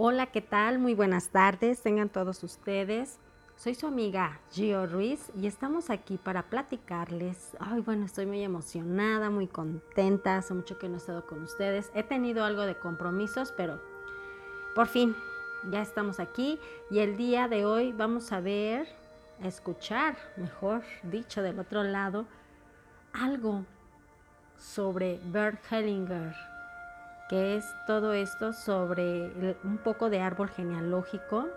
Hola, ¿qué tal? Muy buenas tardes, tengan todos ustedes. Soy su amiga Gio Ruiz y estamos aquí para platicarles. Ay, bueno, estoy muy emocionada, muy contenta. Hace mucho que no he estado con ustedes. He tenido algo de compromisos, pero por fin ya estamos aquí y el día de hoy vamos a ver, a escuchar, mejor dicho, del otro lado, algo sobre Bert Hellinger que es todo esto sobre un poco de árbol genealógico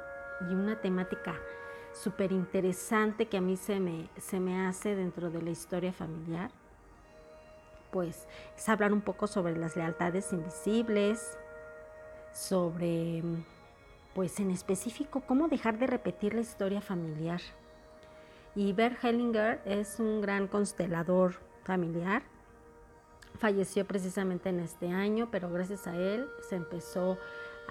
y una temática súper interesante que a mí se me, se me hace dentro de la historia familiar. Pues es hablar un poco sobre las lealtades invisibles, sobre, pues en específico, cómo dejar de repetir la historia familiar. Y Bert Hellinger es un gran constelador familiar falleció precisamente en este año, pero gracias a él se empezó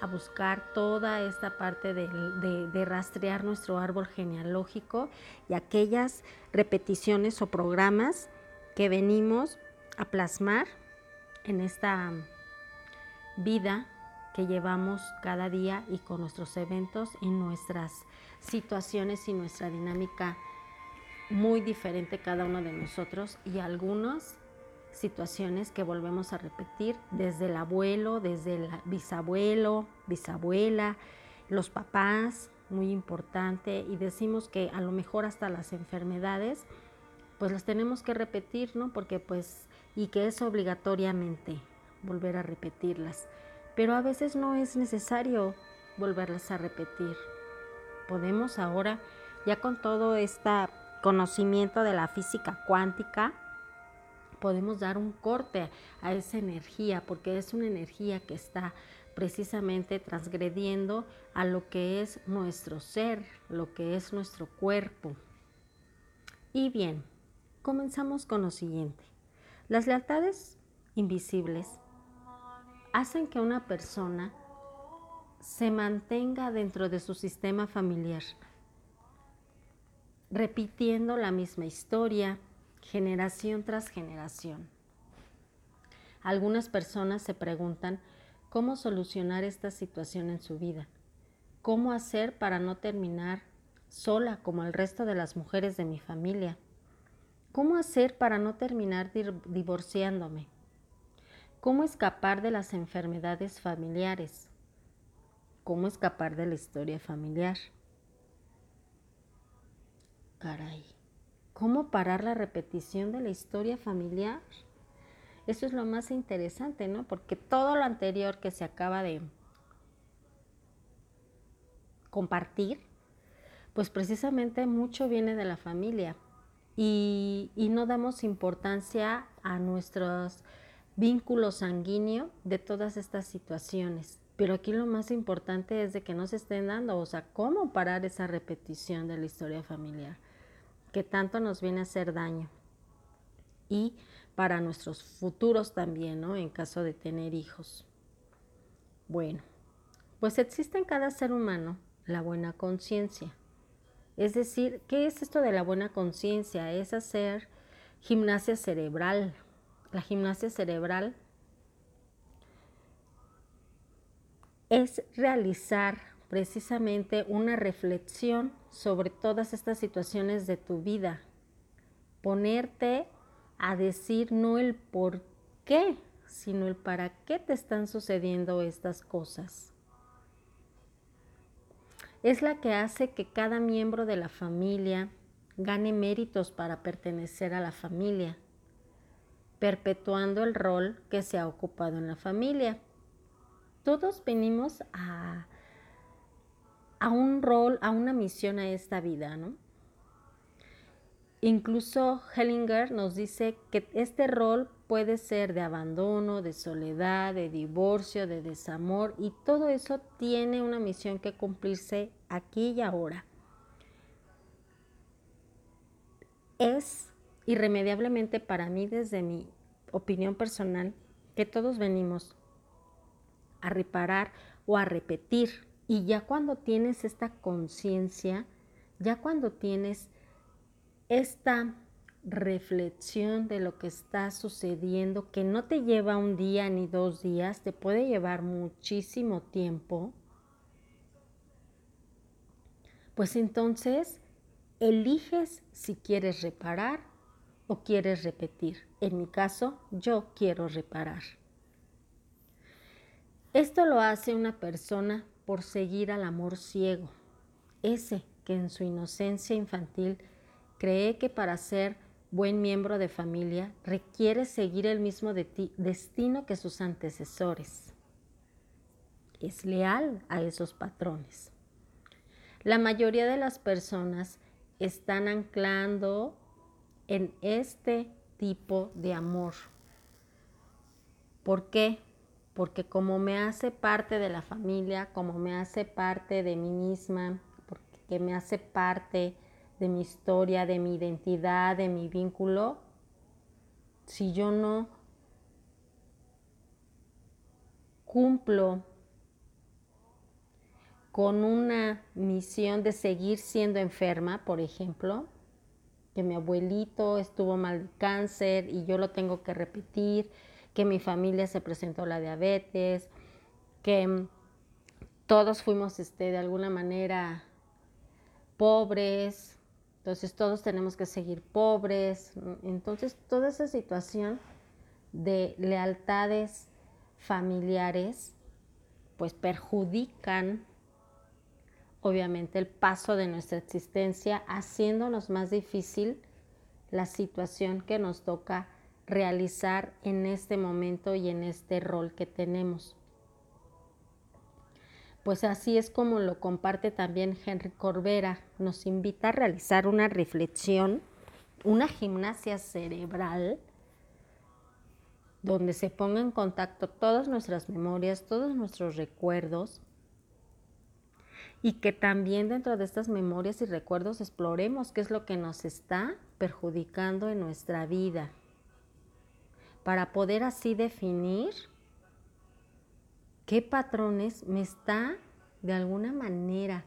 a buscar toda esta parte de, rastrear nuestro árbol genealógico y aquellas repeticiones o programas que venimos a plasmar en esta vida que llevamos cada día y con nuestros eventos y nuestras situaciones y nuestra dinámica muy diferente cada uno de nosotros y algunos situaciones que volvemos a repetir desde el abuelo, desde el bisabuelo, bisabuela, los papás, muy importante, y decimos que a lo mejor hasta las enfermedades, pues las tenemos que repetir, ¿no? Porque pues, y que es obligatoriamente volver a repetirlas. Pero a veces no es necesario volverlas a repetir. Podemos ahora, ya con todo este conocimiento de la física cuántica, podemos dar un corte a esa energía, porque es una energía que está precisamente transgrediendo a lo que es nuestro ser, lo que es nuestro cuerpo. Y bien, comenzamos con lo siguiente. Las lealtades invisibles hacen que una persona se mantenga dentro de su sistema familiar, repitiendo la misma historia, generación tras generación. Algunas personas se preguntan cómo solucionar esta situación en su vida, cómo hacer para no terminar sola como el resto de las mujeres de mi familia, cómo hacer para no terminar divorciándome, cómo escapar de las enfermedades familiares, cómo escapar de la historia familiar. Caray. ¿Cómo parar la repetición de la historia familiar? Eso es lo más interesante, ¿no? Porque todo lo anterior que se acaba de compartir, pues precisamente mucho viene de la familia y, no damos importancia a nuestros vínculos sanguíneos de todas estas situaciones. Pero aquí lo más importante es de que no se estén dando, o sea, cómo parar esa repetición de la historia familiar que tanto nos viene a hacer daño. Y para nuestros futuros también, ¿no? En caso de tener hijos. Bueno, pues existe en cada ser humano la buena conciencia. Es decir, ¿qué es esto de la buena conciencia? Es hacer gimnasia cerebral. La gimnasia cerebral es realizar precisamente una reflexión sobre todas estas situaciones de tu vida. Ponerte a decir no el por qué, sino el para qué te están sucediendo estas cosas. Es la que hace que cada miembro de la familia gane méritos para pertenecer a la familia, perpetuando el rol que se ha ocupado en la familia. Todos venimos a a un rol, a una misión a esta vida, ¿no? Incluso Hellinger nos dice que este rol puede ser de abandono, de soledad, de divorcio, de desamor y todo eso tiene una misión que cumplirse aquí y ahora. Es irremediablemente para mí desde mi opinión personal que todos venimos a reparar o a repetir y ya cuando tienes esta conciencia, ya cuando tienes esta reflexión de lo que está sucediendo, que no te lleva un día ni dos días, te puede llevar muchísimo tiempo, pues entonces eliges si quieres reparar o quieres repetir. En mi caso, yo quiero reparar. Esto lo hace una persona por seguir al amor ciego, ese que en su inocencia infantil cree que para ser buen miembro de familia requiere seguir el mismo destino que sus antecesores. Es leal a esos patrones. La mayoría de las personas están anclando en este tipo de amor. ¿Por qué? Porque como me hace parte de la familia, como me hace parte de mí misma, porque me hace parte de mi historia, de mi identidad, de mi vínculo, si yo no cumplo con una misión de seguir siendo enferma, por ejemplo, que mi abuelito estuvo mal de cáncer y yo lo tengo que repetir, que mi familia se presentó la diabetes, que todos fuimos este, de alguna manera pobres, entonces todos tenemos que seguir pobres. Entonces toda esa situación de lealtades familiares pues perjudican obviamente el paso de nuestra existencia, haciéndonos más difícil la situación que nos toca realizar en este momento y en este rol que tenemos. Pues así es como lo comparte también Henry Corbera. Nos invita a realizar una reflexión, una gimnasia cerebral, donde se ponga en contacto todas nuestras memorias, todos nuestros recuerdos, y que también dentro de estas memorias y recuerdos exploremos qué es lo que nos está perjudicando en nuestra vida, para poder así definir qué patrones me está de alguna manera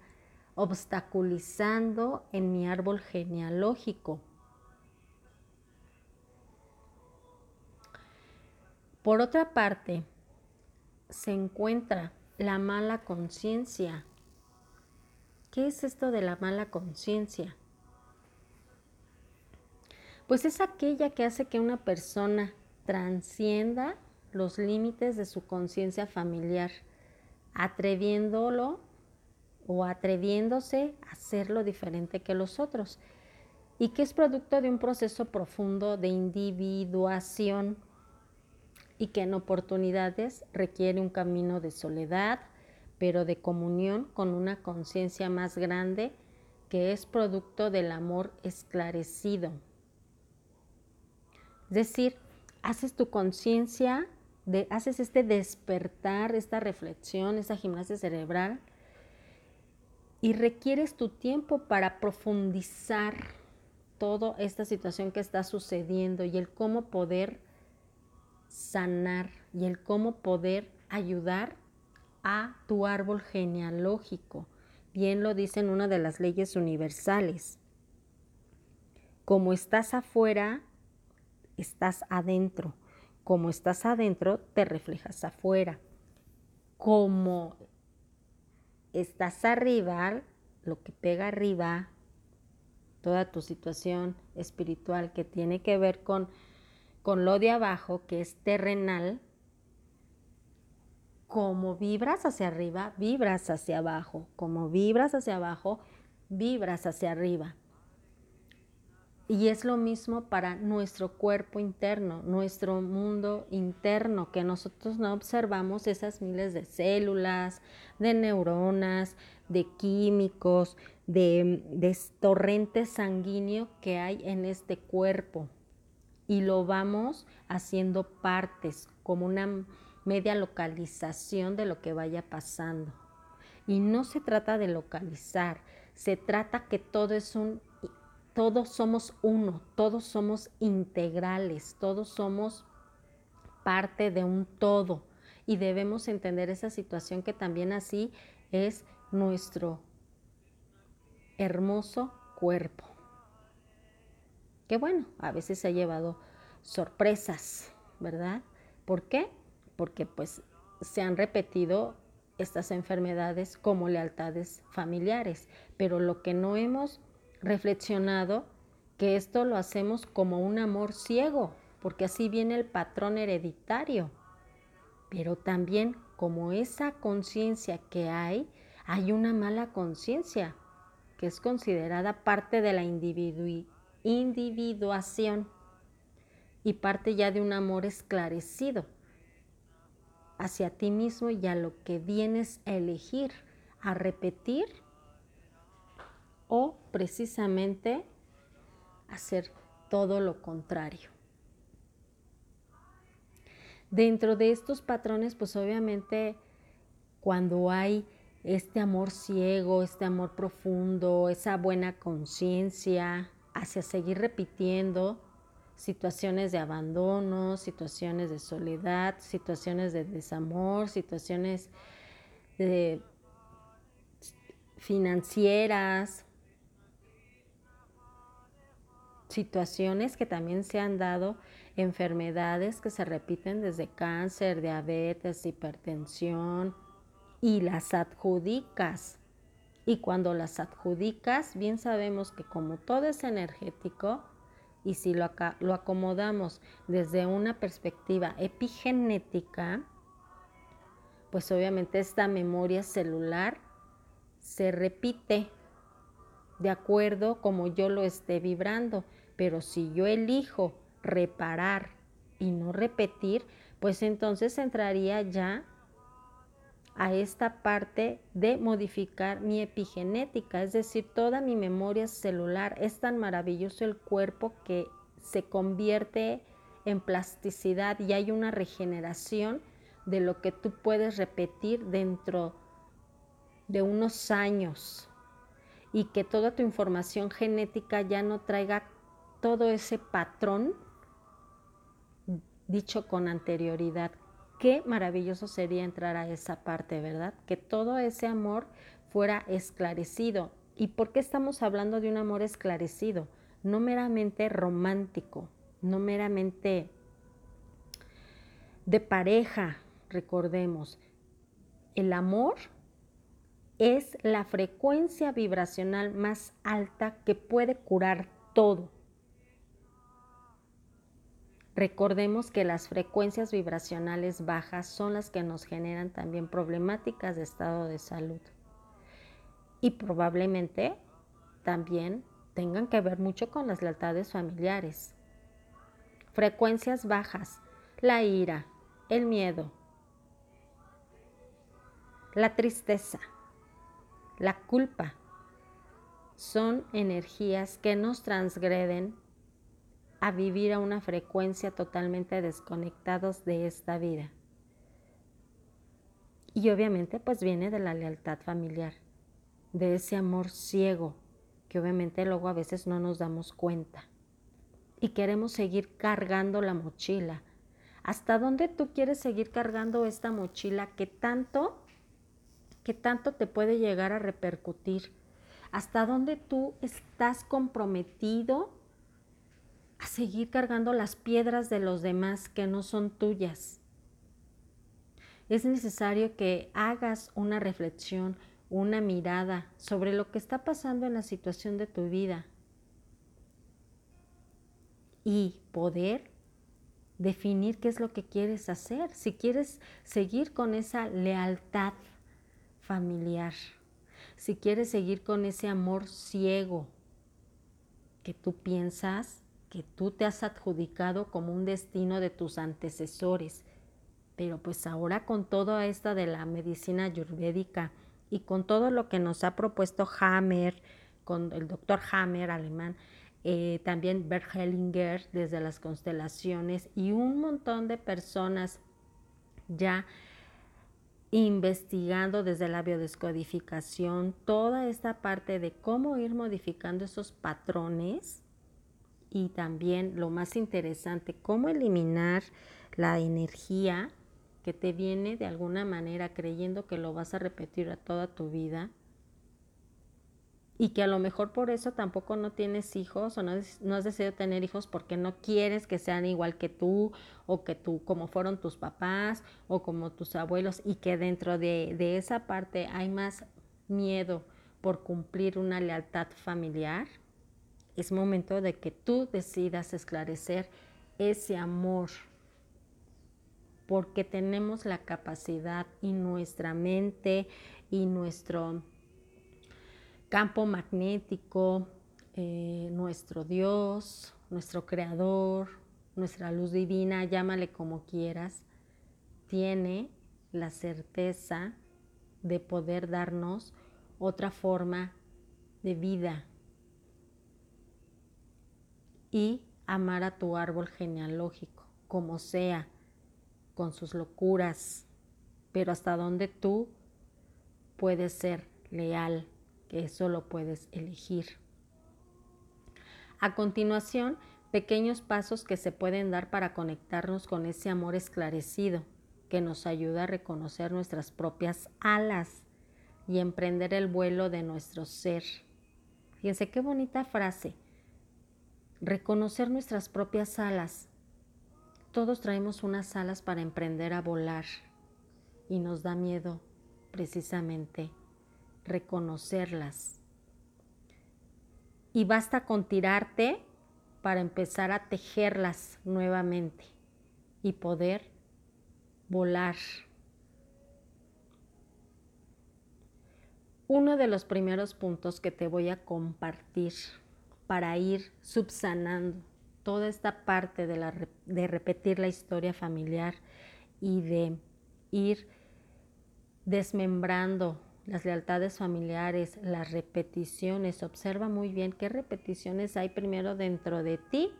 obstaculizando en mi árbol genealógico. Por otra parte, se encuentra la mala conciencia. ¿Qué es esto de la mala conciencia? Pues es aquella que hace que una persona transcienda los límites de su conciencia familiar, atreviéndolo o atreviéndose a hacerlo diferente que los otros, y que es producto de un proceso profundo de individuación y que en oportunidades requiere un camino de soledad, pero de comunión con una conciencia más grande que es producto del amor esclarecido. Es decir, haces tu conciencia haces este despertar, esta reflexión, esta gimnasia cerebral y requieres tu tiempo para profundizar toda esta situación que está sucediendo y el cómo poder sanar y el cómo poder ayudar a tu árbol genealógico. Bien lo dice en una de las leyes universales. Como estás afuera, estás adentro. Como estás adentro, te reflejas afuera. Como estás arriba, lo que pega arriba, toda tu situación espiritual que tiene que ver con, con lo de abajo, que es terrenal, como vibras hacia arriba, vibras hacia abajo. Como vibras hacia abajo, vibras hacia arriba. Y es lo mismo para nuestro cuerpo interno, nuestro mundo interno, que nosotros no observamos esas miles de células, de neuronas, de químicos, de, de torrente sanguíneo que hay en este cuerpo. Y lo vamos haciendo partes, como una media localización de lo que vaya pasando. Y no se trata de localizar, se trata que todo es un todos somos uno, todos somos integrales, todos somos parte de un todo y debemos entender esa situación que también así es nuestro hermoso cuerpo. Que bueno, a veces se ha llevado sorpresas, ¿verdad? ¿Por qué? Porque pues se han repetido estas enfermedades como lealtades familiares. Pero lo que no hemos reflexionado, que esto lo hacemos como un amor ciego, porque así viene el patrón hereditario. Pero también como esa conciencia que hay, hay una mala conciencia, que es considerada parte de la individuación y parte ya de un amor esclarecido hacia ti mismo y a lo que vienes a elegir, a repetir o precisamente hacer todo lo contrario. Dentro de estos patrones, pues obviamente cuando hay este amor ciego, este amor profundo, esa buena conciencia hacia seguir repitiendo, situaciones de abandono, situaciones de soledad, situaciones de desamor, situaciones de financieras, situaciones que también se han dado, enfermedades que se repiten desde cáncer, diabetes, hipertensión, y las adjudicas. Y cuando las adjudicas, bien sabemos que como todo es energético, y si lo, lo acomodamos desde una perspectiva epigenética, pues obviamente esta memoria celular se repite de acuerdo como yo lo esté vibrando. Pero si yo elijo reparar y no repetir, pues entonces entraría ya a esta parte de modificar mi epigenética, es decir, toda mi memoria celular. Es tan maravilloso el cuerpo que se convierte en plasticidad y hay una regeneración de lo que tú puedes repetir dentro de unos años y que toda tu información genética ya no traiga todo ese patrón dicho con anterioridad, Qué maravilloso sería entrar a esa parte, ¿verdad? Que todo ese amor fuera esclarecido. ¿Y por qué estamos hablando de un amor esclarecido? No meramente romántico, no meramente de pareja, recordemos. El amor es la frecuencia vibracional más alta que puede curar todo. Recordemos que las frecuencias vibracionales bajas son las que nos generan también problemáticas de estado de salud. Y probablemente también tengan que ver mucho con las lealtades familiares. Frecuencias bajas, la ira, el miedo, la tristeza, la culpa, son energías que nos transgreden a vivir a una frecuencia totalmente desconectados de esta vida. Y obviamente pues viene de la lealtad familiar, de ese amor ciego que obviamente luego a veces no nos damos cuenta. Y queremos seguir cargando la mochila. ¿Hasta dónde tú quieres seguir cargando esta mochila que tanto, tanto te puede llegar a repercutir? ¿Hasta dónde tú estás comprometido a seguir cargando las piedras de los demás que no son tuyas. Es necesario que hagas una reflexión, una mirada sobre lo que está pasando en la situación de tu vida y poder definir qué es lo que quieres hacer, si quieres seguir con esa lealtad familiar, si quieres seguir con ese amor ciego que tú piensas que tú te has adjudicado como un destino de tus antecesores. Pero pues ahora con todo esto de la medicina ayurvédica y con todo lo que nos ha propuesto Hammer, con el doctor Hammer alemán, eh, también Bert Hellinger desde las constelaciones y un montón de personas ya investigando desde la biodescodificación toda esta parte de cómo ir modificando esos patrones y también lo más interesante, cómo eliminar la energía que te viene de alguna manera creyendo que lo vas a repetir a toda tu vida y que a lo mejor por eso tampoco no tienes hijos o no, no, has decidido tener hijos porque no quieres que sean igual que tú o que tú, como fueron tus papás o como tus abuelos y que dentro de, de esa parte hay más miedo por cumplir una lealtad familiar, es momento de que tú decidas esclarecer ese amor porque tenemos la capacidad y nuestra mente y nuestro campo magnético, eh, nuestro Dios, nuestro Creador, nuestra luz divina, llámale como quieras, tiene la certeza de poder darnos otra forma de vida y amar a tu árbol genealógico, como sea, con sus locuras, pero hasta donde tú puedes ser leal eso lo puedes elegir. A continuación, pequeños pasos que se pueden dar para conectarnos con ese amor esclarecido que nos ayuda a reconocer nuestras propias alas y emprender el vuelo de nuestro ser. Fíjense qué bonita frase. Reconocer nuestras propias alas. Todos traemos unas alas para emprender a volar y nos da miedo precisamente reconocerlas. Y basta con tirarte para empezar a tejerlas nuevamente y poder volar. Uno de los primeros puntos que te voy a compartir para ir subsanando toda esta parte de, de repetir la historia familiar y de ir desmembrando las lealtades familiares, las repeticiones. Observa muy bien qué repeticiones hay primero dentro de ti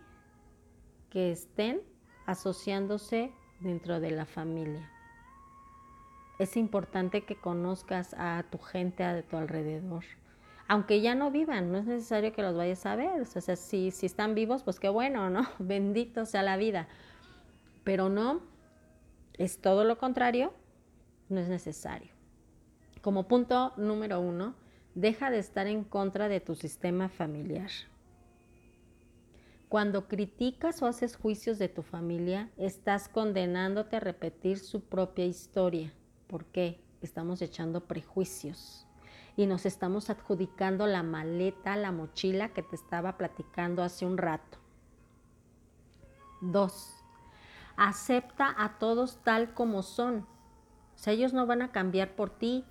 que estén asociándose dentro de la familia. Es importante que conozcas a tu gente a tu alrededor. Aunque ya no vivan, no es necesario que los vayas a ver. O sea, si, si están vivos, pues qué bueno, ¿no? Bendito sea la vida. Pero no, es todo lo contrario, no es necesario. Como punto número uno, deja de estar en contra de tu sistema familiar. Cuando criticas o haces juicios de tu familia, estás condenándote a repetir su propia historia. ¿Por qué? Estamos echando prejuicios y nos estamos adjudicando la maleta, la mochila que te estaba platicando hace un rato. Dos, acepta a todos tal como son. O sea, ellos no van a cambiar por ti,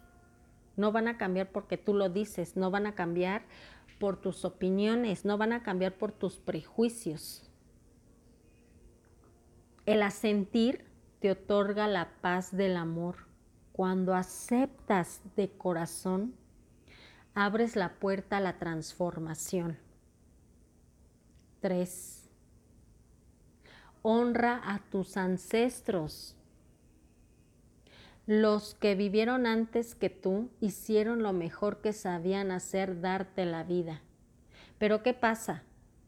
no van a cambiar porque tú lo dices, no van a cambiar por tus opiniones, no van a cambiar por tus prejuicios. El asentir te otorga la paz del amor. Cuando aceptas de corazón, abres la puerta a la transformación. 3. Honra a tus ancestros. Los que vivieron antes que tú hicieron lo mejor que sabían hacer, darte la vida. Pero ¿qué pasa?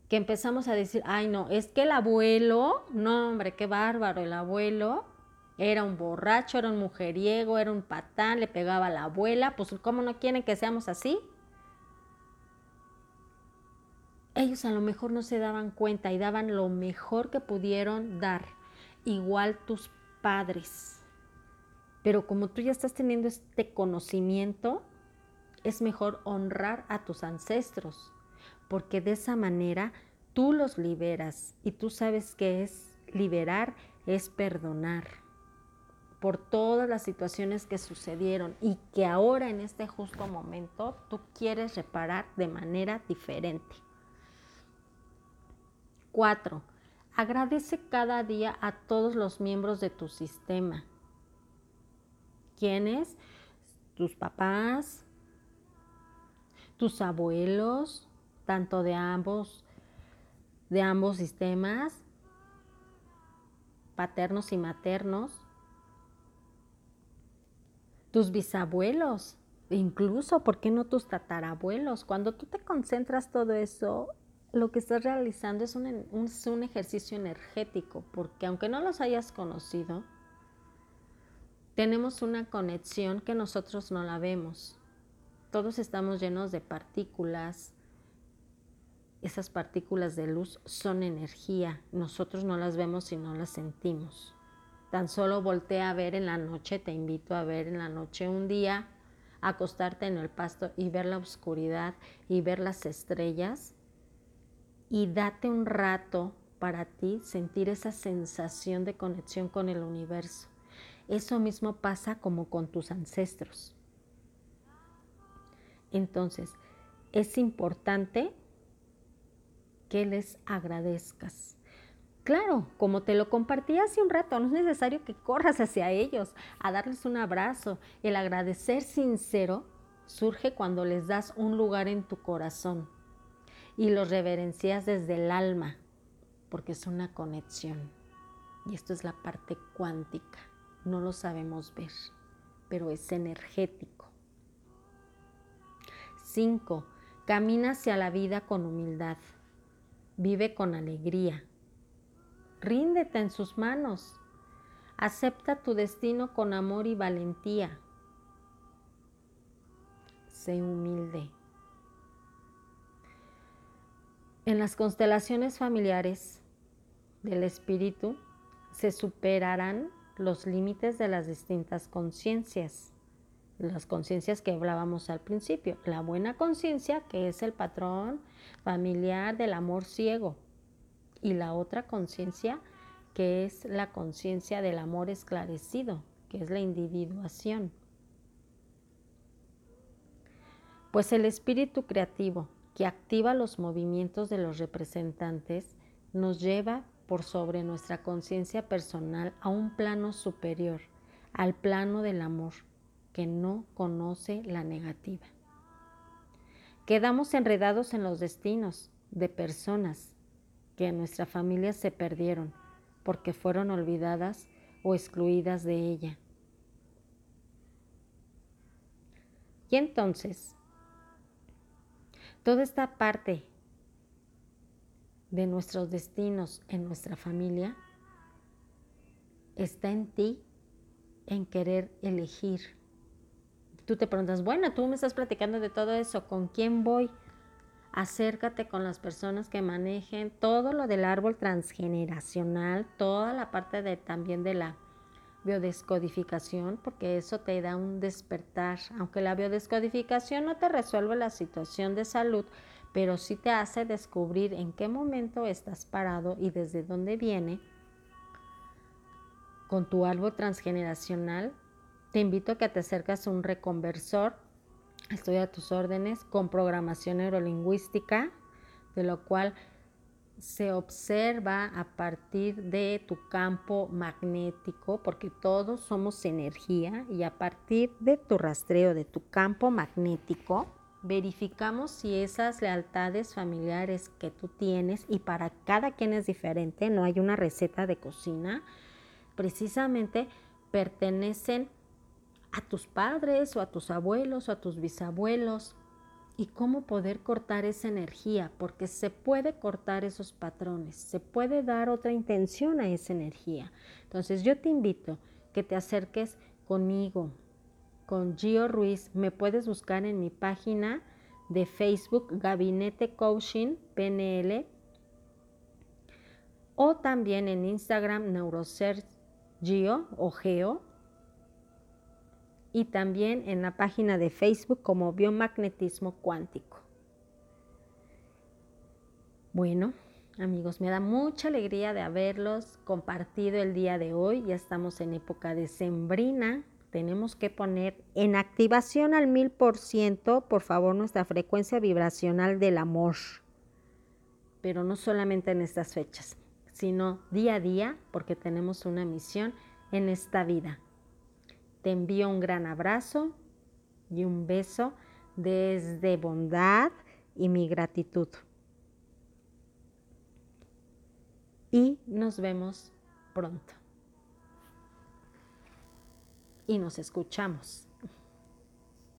Que empezamos a decir, ay no, es que el abuelo, no hombre, qué bárbaro, el abuelo era un borracho, era un mujeriego, era un patán, le pegaba a la abuela, pues ¿cómo no quieren que seamos así? Ellos a lo mejor no se daban cuenta y daban lo mejor que pudieron dar, igual tus padres pero como tú ya estás teniendo este conocimiento, es mejor honrar a tus ancestros, porque de esa manera tú los liberas y tú sabes que es liberar, es perdonar por todas las situaciones que sucedieron y que ahora en este justo momento tú quieres reparar de manera diferente. Cuatro, agradece cada día a todos los miembros de tu sistema ¿Quiénes? Tus papás, tus abuelos, tanto de ambos, de ambos sistemas, paternos y maternos, tus bisabuelos, incluso, ¿por qué no tus tatarabuelos? Cuando tú te concentras todo eso, lo que estás realizando es un, un ejercicio energético, porque aunque no los hayas conocido, tenemos una conexión que nosotros no la vemos. todos estamos llenos de partículas. Esas partículas de luz son energía. Nosotros no las vemos y no las sentimos. Tan solo voltea a ver en la noche, te invito a ver en la noche un día, acostarte en el pasto y ver la oscuridad y ver las estrellas y date un rato para ti sentir esa sensación de conexión con el universo. Eso mismo pasa como con tus ancestros. Entonces, es importante que les agradezcas. Claro, como te lo compartí hace un rato, no es necesario que corras hacia ellos a darles un abrazo. El agradecer sincero surge cuando les das un lugar en tu corazón y los reverencias desde el alma, porque es una conexión. Y esto es la parte cuántica. No lo sabemos ver, pero es energético. 5. Camina hacia la vida con humildad. Vive con alegría. Ríndete en sus manos. Acepta tu destino con amor y valentía. Sé humilde. En las constelaciones familiares del espíritu se superarán los límites de las distintas conciencias. Las conciencias que hablábamos al principio. La buena conciencia, que es el patrón familiar del amor ciego. Y la otra conciencia, que es la conciencia del amor esclarecido, que es la individuación. Pues el espíritu creativo que activa los movimientos de los representantes nos lleva por sobre nuestra conciencia personal a un plano superior, al plano del amor, que no conoce la negativa. Quedamos enredados en los destinos de personas que en nuestra familia se perdieron porque fueron olvidadas o excluidas de ella. Y entonces Toda esta parte de nuestros destinos en nuestra familia está en ti, en querer elegir. Tú te preguntas, bueno, tú me estás platicando de todo eso, ¿con quién voy? Acércate con las personas que manejen todo lo del árbol transgeneracional, toda la parte de, también de la biodescodificación, porque eso te da un despertar, aunque la biodescodificación no te resuelve la situación de salud, pero sí te hace descubrir en qué momento estás parado y desde dónde viene con tu árbol transgeneracional. Te invito a que te acercas a un reconversor, estoy a tus órdenes, con programación neurolingüística, de lo cual se observa a partir de tu campo magnético, porque todos somos energía, y a partir de tu rastreo de tu campo magnético, verificamos si esas lealtades familiares que tú tienes, y para cada quien es diferente, no hay una receta de cocina, precisamente pertenecen a tus padres o a tus abuelos o a tus bisabuelos, y cómo poder cortar esa energía, porque se puede cortar esos patrones, se puede dar otra intención a esa energía. Entonces yo te invito que te acerques conmigo, con Gio Ruiz. Me puedes buscar en mi página de Facebook Gabinete Coaching PNL o también en Instagram Neurosearch Gio o Geo y también en la página de Facebook como Biomagnetismo Cuántico. Bueno, amigos, me da mucha alegría de haberlos compartido el día de hoy. Ya estamos en época de sembrina. Tenemos que poner en activación al mil por ciento, por favor, nuestra frecuencia vibracional del amor. Pero no solamente en estas fechas, sino día a día, porque tenemos una misión en esta vida. Te envío un gran abrazo y un beso desde bondad y mi gratitud. Y nos vemos pronto. Y nos escuchamos.